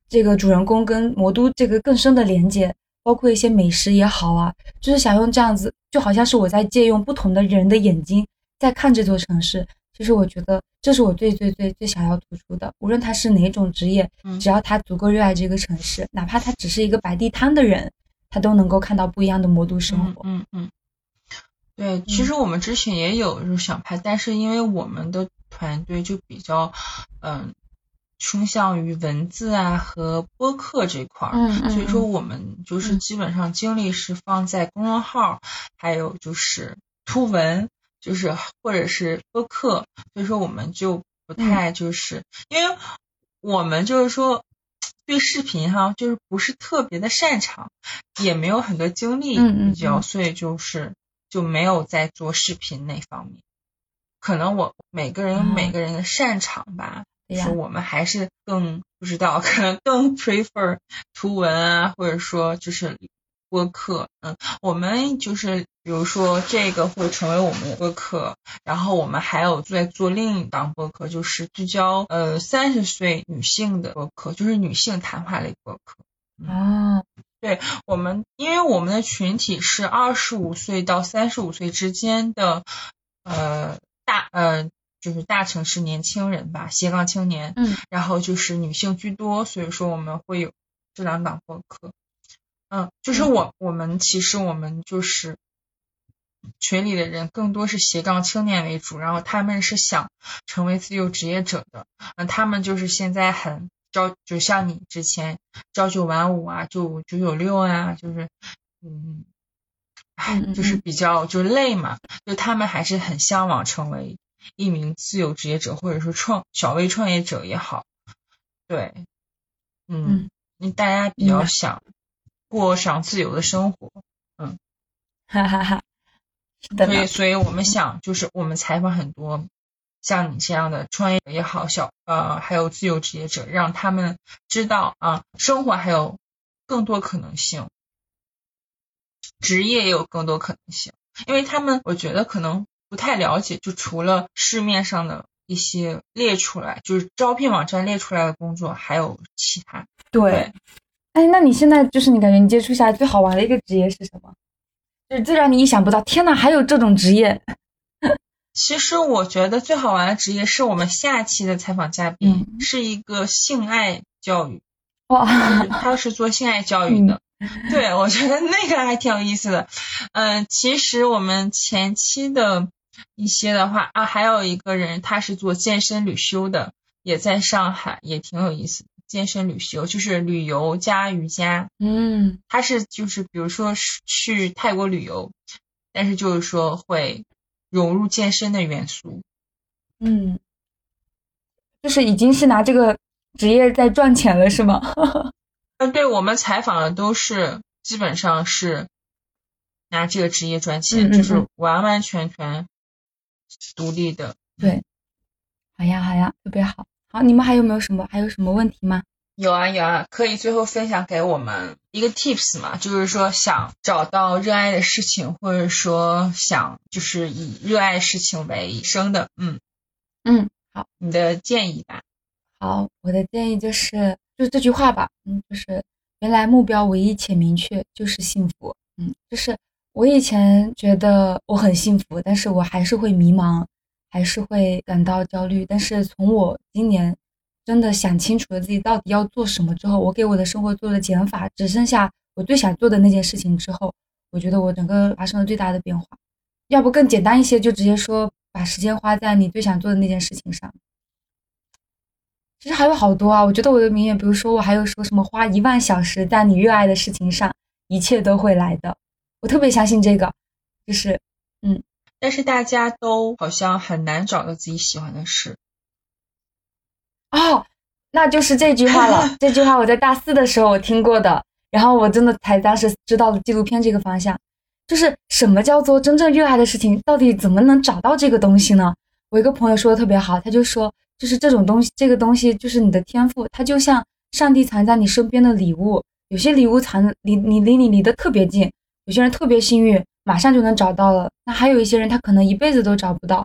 这个主人公跟魔都这个更深的连接。包括一些美食也好啊，就是想用这样子，就好像是我在借用不同的人的眼睛在看这座城市。其实我觉得这是我最最最最想要突出的，无论他是哪种职业，嗯只要他足够热爱这个城市，哪怕他只是一个摆地摊的人，他都能够看到不一样的魔都生嗯活。嗯嗯，对，其实我们之前也有就是想拍，但是因为我们的团队就比较嗯倾向于文字啊和播客这块儿。所以说，我们就是嗯基本上精力是放在公众号，还有就是图文，就是或者是播客。所以说，我们就不嗯太就是，因为我们就是说对视频哈，就是不是特别的擅长，也没有很多精力嗯嗯比较，嗯所以就是就没有在做视频那方面。可能我每个人有啊每个人的擅长吧，对呀是我们还是更不知道，可能更 prefer 图文啊，或者说就是播客。嗯，我们就是比如说这个会成为我们的播客，然后我们还有在做另一档播客，就是聚焦呃三十岁女性的播客，就是女性谈话类播客。啊，对我们因为我们的群体是二十五岁到三十五岁之间的呃大呃就是大城市年轻人吧，斜杠青年，嗯，然后就是女性居多，所以说我们会有这两档播客。嗯，就是我我们其实我们就是群里的人更多是斜杠青年为主，然后他们是想成为自由职业者的，嗯，他们就是现在很朝，就像你之前朝九晚五啊，就九九六啊，就是嗯，唉嗯嗯，就是嗯。比较就累嘛，就他们还是很向往成为一名自由职业者，或者说创小微创业者也好，对，嗯，嗯，大家比较想过上自由的生活，嗯。哈哈哈，所以，所以我们想，就是我们采访很多像你这样的创业者也好，小呃还有自由职业者，让他们知道啊，生活还有更多可能性，职业也有更多可能性，因为他们我觉得可能不太了解，就除了市面上的一些列出来，就是招聘网站列出来的工作，还有其他。对。哎，那你现在就是你感觉你接触下来最好玩的一个职业是什么？就是最让你意想不到，天呐，还有这种职业！其实我觉得最好玩的职业是我们下期的采访嘉宾，嗯是一个性爱教育，哇，他是做性爱教育的。对，我觉得那个还挺有意思的。嗯、其实我们前期的一些的话啊，还有一个人他是做健身旅修的，也在上海，也挺有意思的。健身旅修就是旅游加瑜伽，嗯他是就是比如说是去泰国旅游，但是就是说会融入健身的元素。嗯，就是已经是拿这个职业在赚钱了，是吗？嗯，对我们采访的都是基本上是拿这个职业赚钱，嗯嗯就是嗯完完全全独立的。对，好呀好呀，特别好。好，你们还有没有什么还有什么问题吗？有啊有啊，可以最后分享给我们一个 tips 嘛，就是说想找到热爱的事情，或者说想就是以热爱事情为生的，嗯，嗯，好，你的建议吧。好，我的建议就是就是这句话吧，嗯，就是原来目标唯一且明确就是幸福，嗯，就是我以前觉得我很幸福，但是我还是会迷茫，还是会感到焦虑，但是从我今年真的想清楚了自己到底要做什么之后，我给我的生活做了减法，只剩下我最想做的那件事情之后，我觉得我整个发生了最大的变化。要不更简单一些，就直接说把时间花在你最想做的那件事情上。其实还有好多啊，我觉得我的名言，比如说我还有说什么花一万小时在你热爱的事情上，一切都会来的。我特别相信这个，就是嗯，但是大家都好像很难找到自己喜欢的事。哦，那就是这句话了。这句话我在大四的时候我听过的，然后我真的才当时知道了纪录片这个方向，就是什么叫做真正热爱的事情，到底怎么能找到这个东西呢？我一个朋友说的特别好，他就说。就是这种东西，这个东西就是你的天赋，它就像上帝藏在你身边的礼物。有些礼物藏离你离你离得特别近，有些人特别幸运，马上就能找到了。那还有一些人，他可能一辈子都找不到。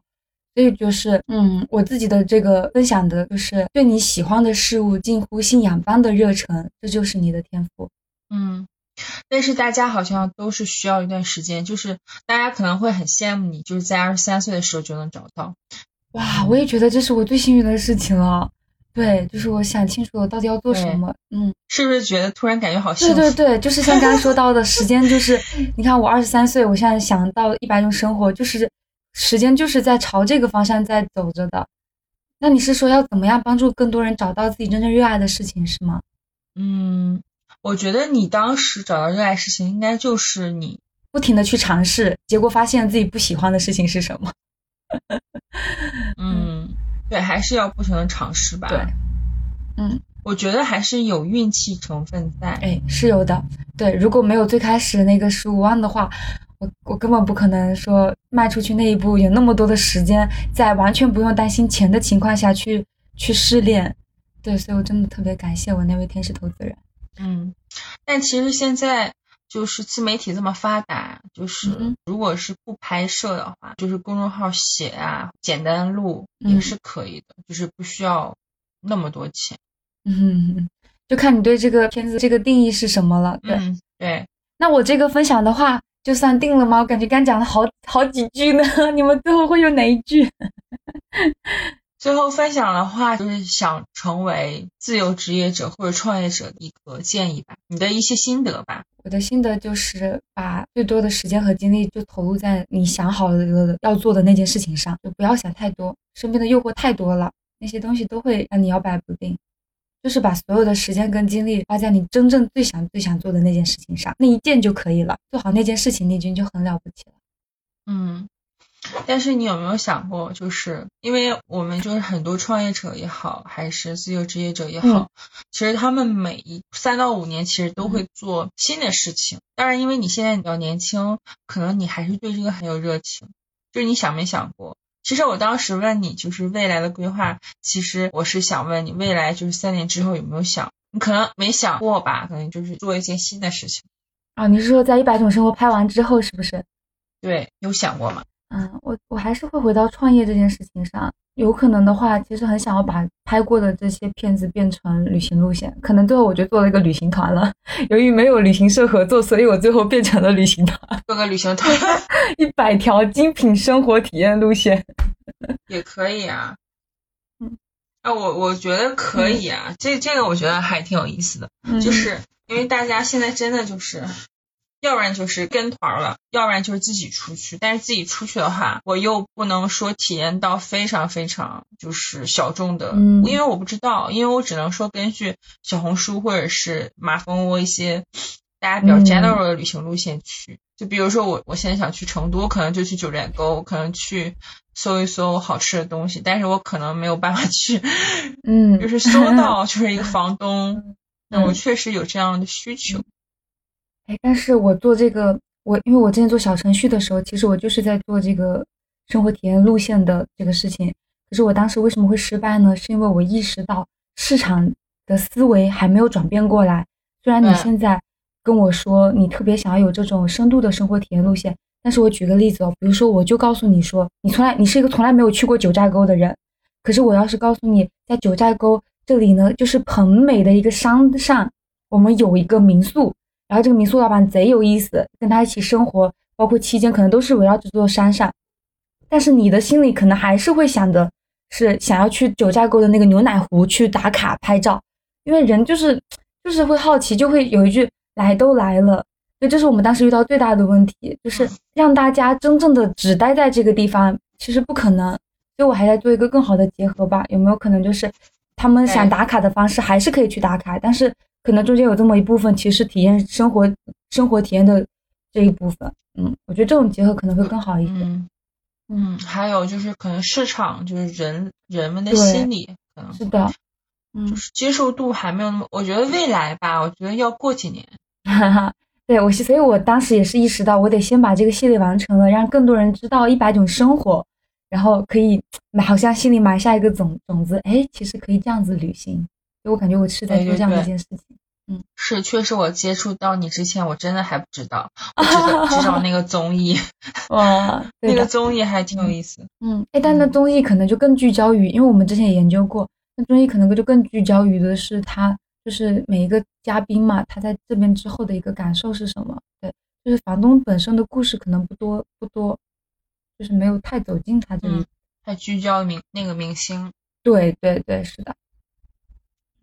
所以就是，嗯，我自己的这个分享的就是对你喜欢的事物近乎信仰般的热忱，这就是你的天赋。嗯，但是大家好像都是需要一段时间，就是大家可能会很羡慕你，就是在二十三岁的时候就能找到。哇，我也觉得这是我最幸运的事情了。对，就是我想清楚我到底要做什么。嗯，是不是觉得突然感觉好幸福？对对对，就是像刚刚说到的时间，就是你看我二十三岁，我现在想到一百种生活，就是时间就是在朝这个方向在走着的。那你是说要怎么样帮助更多人找到自己真正热爱的事情是吗？嗯，我觉得你当时找到热爱事情，应该就是你不停的去尝试，结果发现自己不喜欢的事情是什么。嗯，对，还是要不停的尝试吧。对，嗯，我觉得还是有运气成分在。哎，是有的。对，如果没有最开始那个十五万的话，我我根本不可能说迈出去那一步，有那么多的时间，在完全不用担心钱的情况下去去试炼。对，所以我真的特别感谢我那位天使投资人。嗯，但其实现在。就是自媒体这么发达，就是如果是不拍摄的话，就是公众号写啊，简单录也是可以的，就是不需要那么多钱。嗯，就看你对这个片子这个定义是什么了。对对，那我这个分享的话，就算定了吗？我感觉刚讲了好好几句呢，你们最后会有哪一句？最后分享的话，就是想成为自由职业者或者创业者的一个建议吧，你的一些心得吧。我的心得就是把最多的时间和精力就投入在你想好了要做的那件事情上，就不要想太多，身边的诱惑太多了，那些东西都会让你摇摆不定。就是把所有的时间跟精力花在你真正最想最想做的那件事情上，那一件就可以了。做好那件事情，你已经就很了不起了。嗯。但是你有没有想过，就是因为我们就是很多创业者也好，还是自由职业者也好，其实他们每一三到五年其实都会做新的事情。当然，因为你现在比较年轻，可能你还是对这个很有热情。就是你想没想过？其实我当时问你，就是未来的规划，其实我是想问你，未来就是三年之后有没有想？你可能没想过吧？可能就是做一件新的事情。啊，你是说在一百种生活拍完之后，是不是？对，有想过吗？嗯，我我还是会回到创业这件事情上。有可能的话，其实很想要把拍过的这些片子变成旅行路线。可能最后我就做了一个旅行团了。由于没有旅行社合作，所以我最后变成了旅行团。做个旅行团，一百条精品生活体验路线也可以啊。嗯，啊，我我觉得可以啊。这这个我觉得还挺有意思的，就是因为大家现在真的就是。要不然就是跟团了，要不然就是自己出去。但是自己出去的话，我又不能说体验到非常非常就是小众的，因为我不知道，因为我只能说根据小红书或者是马蜂窝一些大家比较 general 的旅行路线去。就比如说我我现在想去成都，可能就去九寨沟，可能去搜一搜好吃的东西，但是我可能没有办法去，嗯，就是搜到 就是一个房东，那我确实有这样的需求。哎，但是我做这个，我因为我之前做小程序的时候，其实我就是在做这个生活体验路线的这个事情。可是我当时为什么会失败呢？是因为我意识到市场的思维还没有转变过来。虽然你现在跟我说你特别想要有这种深度的生活体验路线，但是我举个例子哦，比如说我就告诉你说，你从来你是一个从来没有去过九寨沟的人，可是我要是告诉你，在九寨沟这里呢，就是很美的一个山上，我们有一个民宿。然后这个民宿老板贼有意思，跟他一起生活，包括期间可能都是围绕这座山上，但是你的心里可能还是会想的是想要去九寨沟的那个牛奶湖去打卡拍照，因为人就是就是会好奇，就会有一句来都来了，所以这是我们当时遇到最大的问题，就是让大家真正的只待在这个地方其实不可能，所以我还在做一个更好的结合吧。有没有可能就是他们想打卡的方式还是可以去打卡，但是可能中间有这么一部分其实体验生活生活体验的这一部分。嗯，我觉得这种结合可能会更好一些。嗯嗯，还有就是可能市场就是人人们的心理可能是的，嗯就，是接受度还没有那么，我觉得未来吧，我觉得要过几年。哈哈，对我，所以我当时也是意识到，我得先把这个系列完成了，让更多人知道一百种生活，然后可以好像心里埋下一个种种子，哎，其实可以这样子旅行。所以我感觉我是在做这样的一件事情。嗯是，确实我接触到你之前，我真的还不知道，我知道知道那个综艺，哇，对那个，综艺还挺有意思。嗯，哎，但那综艺可能就更聚焦于，因为我们之前也研究过，那综艺可能就更聚焦于的是他，就是每一个嘉宾嘛，他在这边之后的一个感受是什么？对，就是房东本身的故事可能不多不多，就是没有太走进他这里。嗯还聚焦明那个明星，对对对，是的。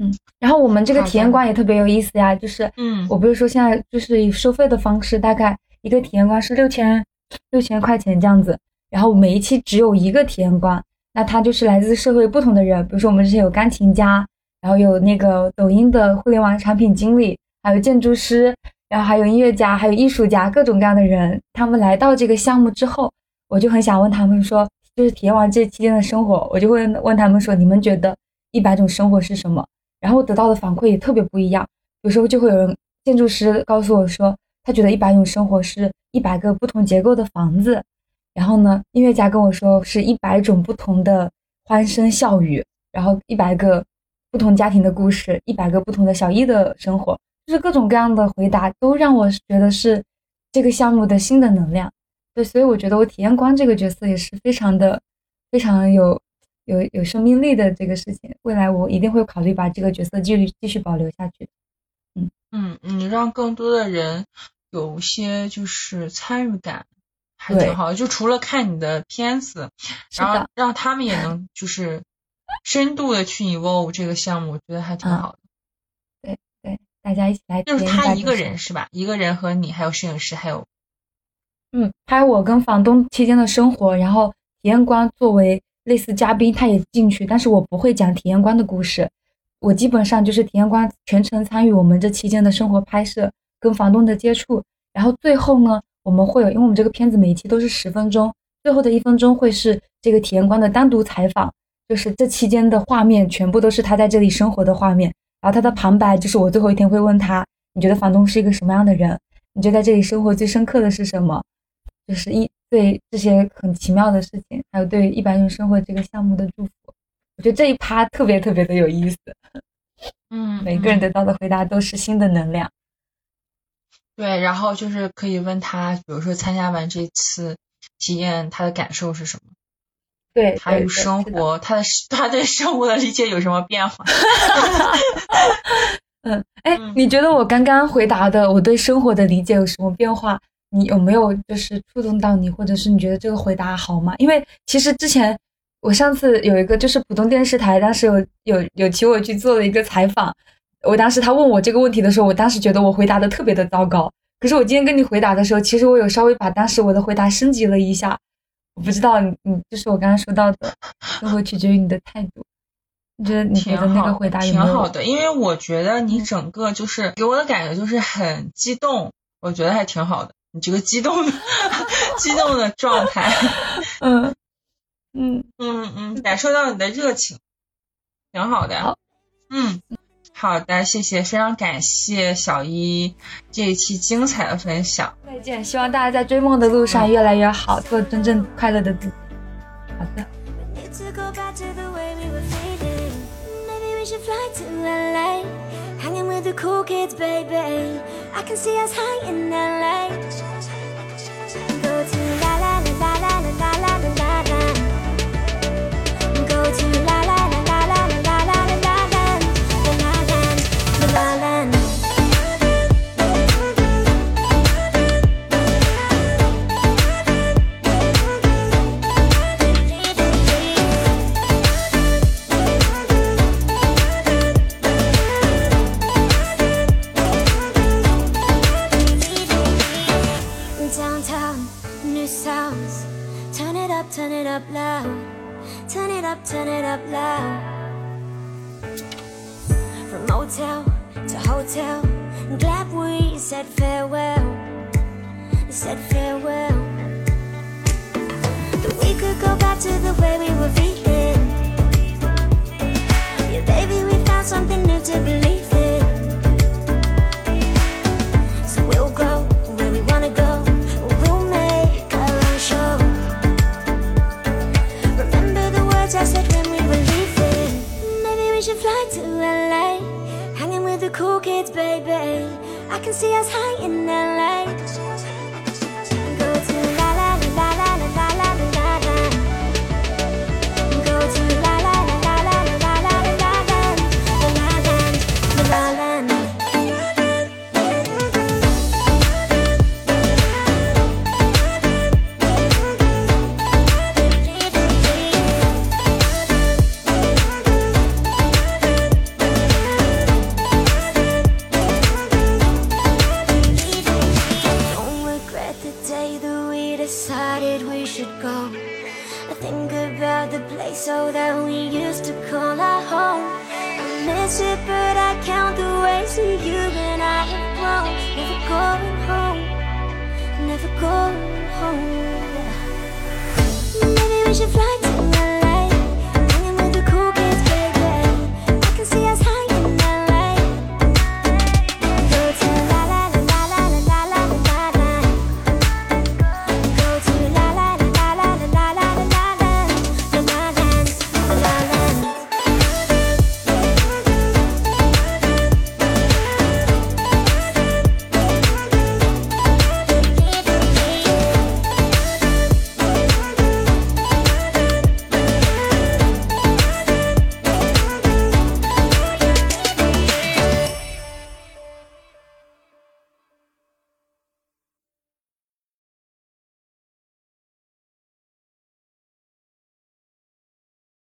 嗯，然后我们这个体验官也特别有意思呀，就是嗯我不是说现在就是以收费的方式，大概一个体验官是六千六千块钱这样子，然后每一期只有一个体验官，那他就是来自社会不同的人，比如说我们之前有钢琴家，然后有那个抖音的互联网产品经理，还有建筑师，然后还有音乐家，还有艺术家，各种各样的人，他们来到这个项目之后，我就很想问他们说，就是体验完这期间的生活，我就会问他们说，你们觉得一百种生活是什么？然后得到的反馈也特别不一样。有时候就会有人建筑师告诉我说，他觉得一百种生活是一百个不同结构的房子。然后呢，音乐家跟我说是一百种不同的欢声笑语，然后一百个不同家庭的故事，一百个不同的小艺的生活，就是各种各样的回答都让我觉得是这个项目的新的能量。对，所以我觉得我体验官这个角色也是非常的、非常有有有生命力的这个事情。未来我一定会考虑把这个角色继续继续保留下去。嗯，嗯嗯让更多的人有一些就是参与感，还挺好。就除了看你的片子，然后，让他们也能就是深度的去 involve 这个项目，我觉得还挺嗯好的。对对，大家一起来就是他一个人是吧？一个人和你还有摄影师，还有嗯，拍我跟房东期间的生活，然后体验官作为类似嘉宾，他也进去，但是我不会讲体验官的故事，我基本上就是体验官全程参与我们这期间的生活拍摄，跟房东的接触，然后最后呢，我们会有，因为我们这个片子每一期都是十分钟，最后的一分钟会是这个体验官的单独采访，就是这期间的画面全部都是他在这里生活的画面，然后他的旁白就是我最后一天会问他，你觉得房东是一个什么样的人？你觉得在这里生活最深刻的是什么？就是一对这些很奇妙的事情，还有对一百种生活这个项目的祝福，我觉得这一趴特别特别的有意思，嗯，每个人嗯得到的回答都是新的能量。对，然后就是可以问他，比如说参加完这次体验，他的感受是什么？对，他与对对是的生活，他的他对生活的理解有什么变化？嗯，哎嗯，你觉得我刚刚回答的我对生活的理解有什么变化？你有没有就是触动到你，或者是你觉得这个回答好吗？因为其实之前我上次有一个就是浦东电视台，当时有有有请我去做了一个采访，我当时他问我这个问题的时候，我当时觉得我回答的特别的糟糕。可是我今天跟你回答的时候，其实我有稍微把当时我的回答升级了一下。我不知道你你就是我刚刚说到的，生活取决于你的态度。你觉得你觉得那个回答有没有挺好的，因为我觉得你嗯整个就是给我的感觉就是很激动，我觉得还挺好的。你这个激动的 激动的状态，嗯嗯，嗯嗯，感受到你的热情，挺好的。好嗯，好的，谢谢，非常感谢小一这一期精彩的分享。再见！希望大家在追梦的路上越来越好，做真正快乐的自己。好的。I can see us high in the light. Go to la la la la la la la la la. Go to la. in the light.